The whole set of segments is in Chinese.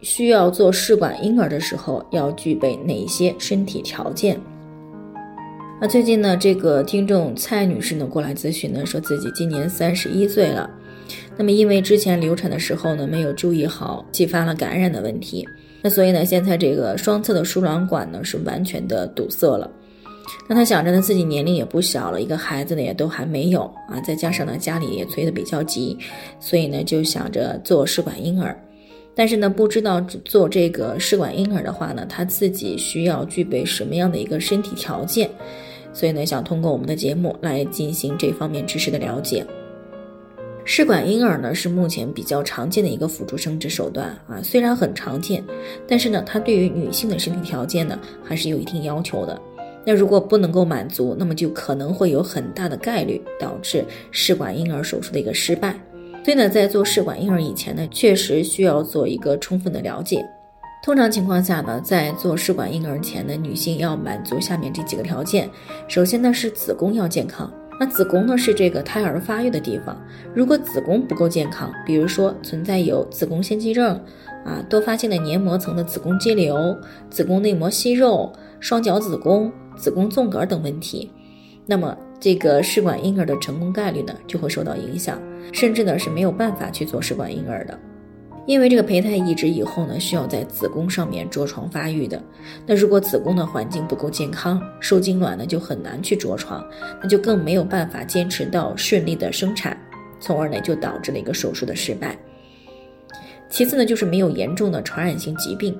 需要做试管婴儿的时候，要具备哪些身体条件？那最近呢，这个听众蔡女士呢过来咨询呢，说自己今年三十一岁了，那么因为之前流产的时候呢没有注意好，继发了感染的问题，那所以呢现在这个双侧的输卵管呢是完全的堵塞了。那她想着呢自己年龄也不小了，一个孩子呢也都还没有啊，再加上呢家里也催得比较急，所以呢就想着做试管婴儿。但是呢，不知道做这个试管婴儿的话呢，他自己需要具备什么样的一个身体条件？所以呢，想通过我们的节目来进行这方面知识的了解。试管婴儿呢是目前比较常见的一个辅助生殖手段啊，虽然很常见，但是呢，它对于女性的身体条件呢还是有一定要求的。那如果不能够满足，那么就可能会有很大的概率导致试管婴儿手术的一个失败。所以呢，在做试管婴儿以前呢，确实需要做一个充分的了解。通常情况下呢，在做试管婴儿前呢，女性要满足下面这几个条件。首先呢，是子宫要健康。那子宫呢，是这个胎儿发育的地方。如果子宫不够健康，比如说存在有子宫腺肌症啊、多发性的黏膜层的子宫肌瘤、子宫内膜息肉、双角子宫、子宫纵隔等问题，那么这个试管婴儿的成功概率呢，就会受到影响。甚至呢是没有办法去做试管婴儿的，因为这个胚胎移植以后呢，需要在子宫上面着床发育的。那如果子宫的环境不够健康，受精卵呢就很难去着床，那就更没有办法坚持到顺利的生产，从而呢就导致了一个手术的失败。其次呢就是没有严重的传染性疾病，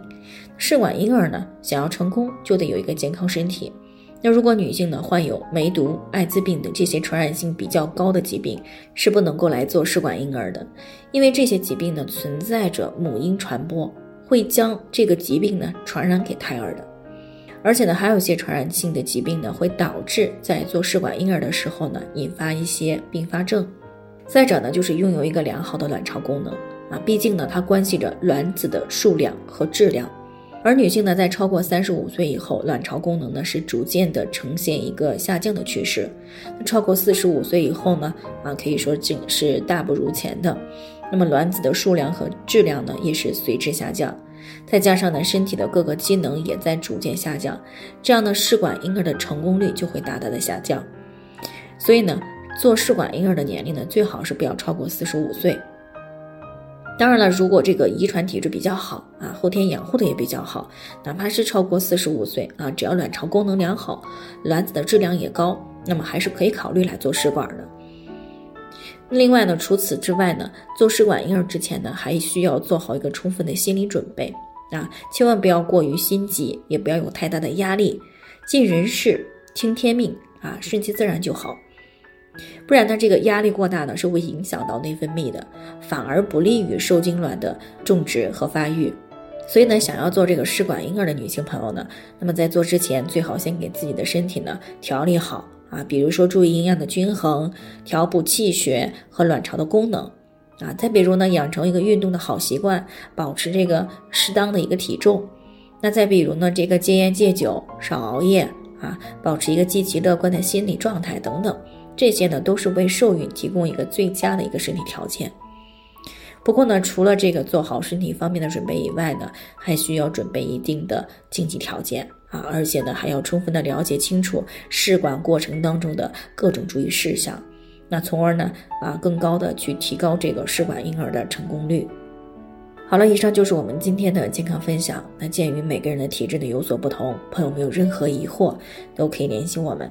试管婴儿呢想要成功就得有一个健康身体。那如果女性呢患有梅毒、艾滋病等这些传染性比较高的疾病，是不能够来做试管婴儿的，因为这些疾病呢存在着母婴传播，会将这个疾病呢传染给胎儿的，而且呢还有一些传染性的疾病呢会导致在做试管婴儿的时候呢引发一些并发症。再者呢就是拥有一个良好的卵巢功能啊，毕竟呢它关系着卵子的数量和质量。而女性呢，在超过三十五岁以后，卵巢功能呢是逐渐的呈现一个下降的趋势。超过四十五岁以后呢，啊，可以说这是大不如前的。那么卵子的数量和质量呢，也是随之下降。再加上呢，身体的各个机能也在逐渐下降，这样的试管婴儿的成功率就会大大的下降。所以呢，做试管婴儿的年龄呢，最好是不要超过四十五岁。当然了，如果这个遗传体质比较好啊，后天养护的也比较好，哪怕是超过四十五岁啊，只要卵巢功能良好，卵子的质量也高，那么还是可以考虑来做试管的。另外呢，除此之外呢，做试管婴儿之前呢，还需要做好一个充分的心理准备啊，千万不要过于心急，也不要有太大的压力，尽人事，听天命啊，顺其自然就好。不然呢，这个压力过大呢，是会影响到内分泌的，反而不利于受精卵的种植和发育。所以呢，想要做这个试管婴儿的女性朋友呢，那么在做之前，最好先给自己的身体呢调理好啊，比如说注意营养的均衡，调补气血和卵巢的功能啊，再比如呢，养成一个运动的好习惯，保持这个适当的一个体重。那再比如呢，这个戒烟戒酒，少熬夜啊，保持一个积极乐观的心理状态等等。这些呢都是为受孕提供一个最佳的一个身体条件。不过呢，除了这个做好身体方面的准备以外呢，还需要准备一定的经济条件啊，而且呢还要充分的了解清楚试管过程当中的各种注意事项，那从而呢啊更高的去提高这个试管婴儿的成功率。好了，以上就是我们今天的健康分享。那鉴于每个人的体质呢有所不同，朋友们有任何疑惑都可以联系我们。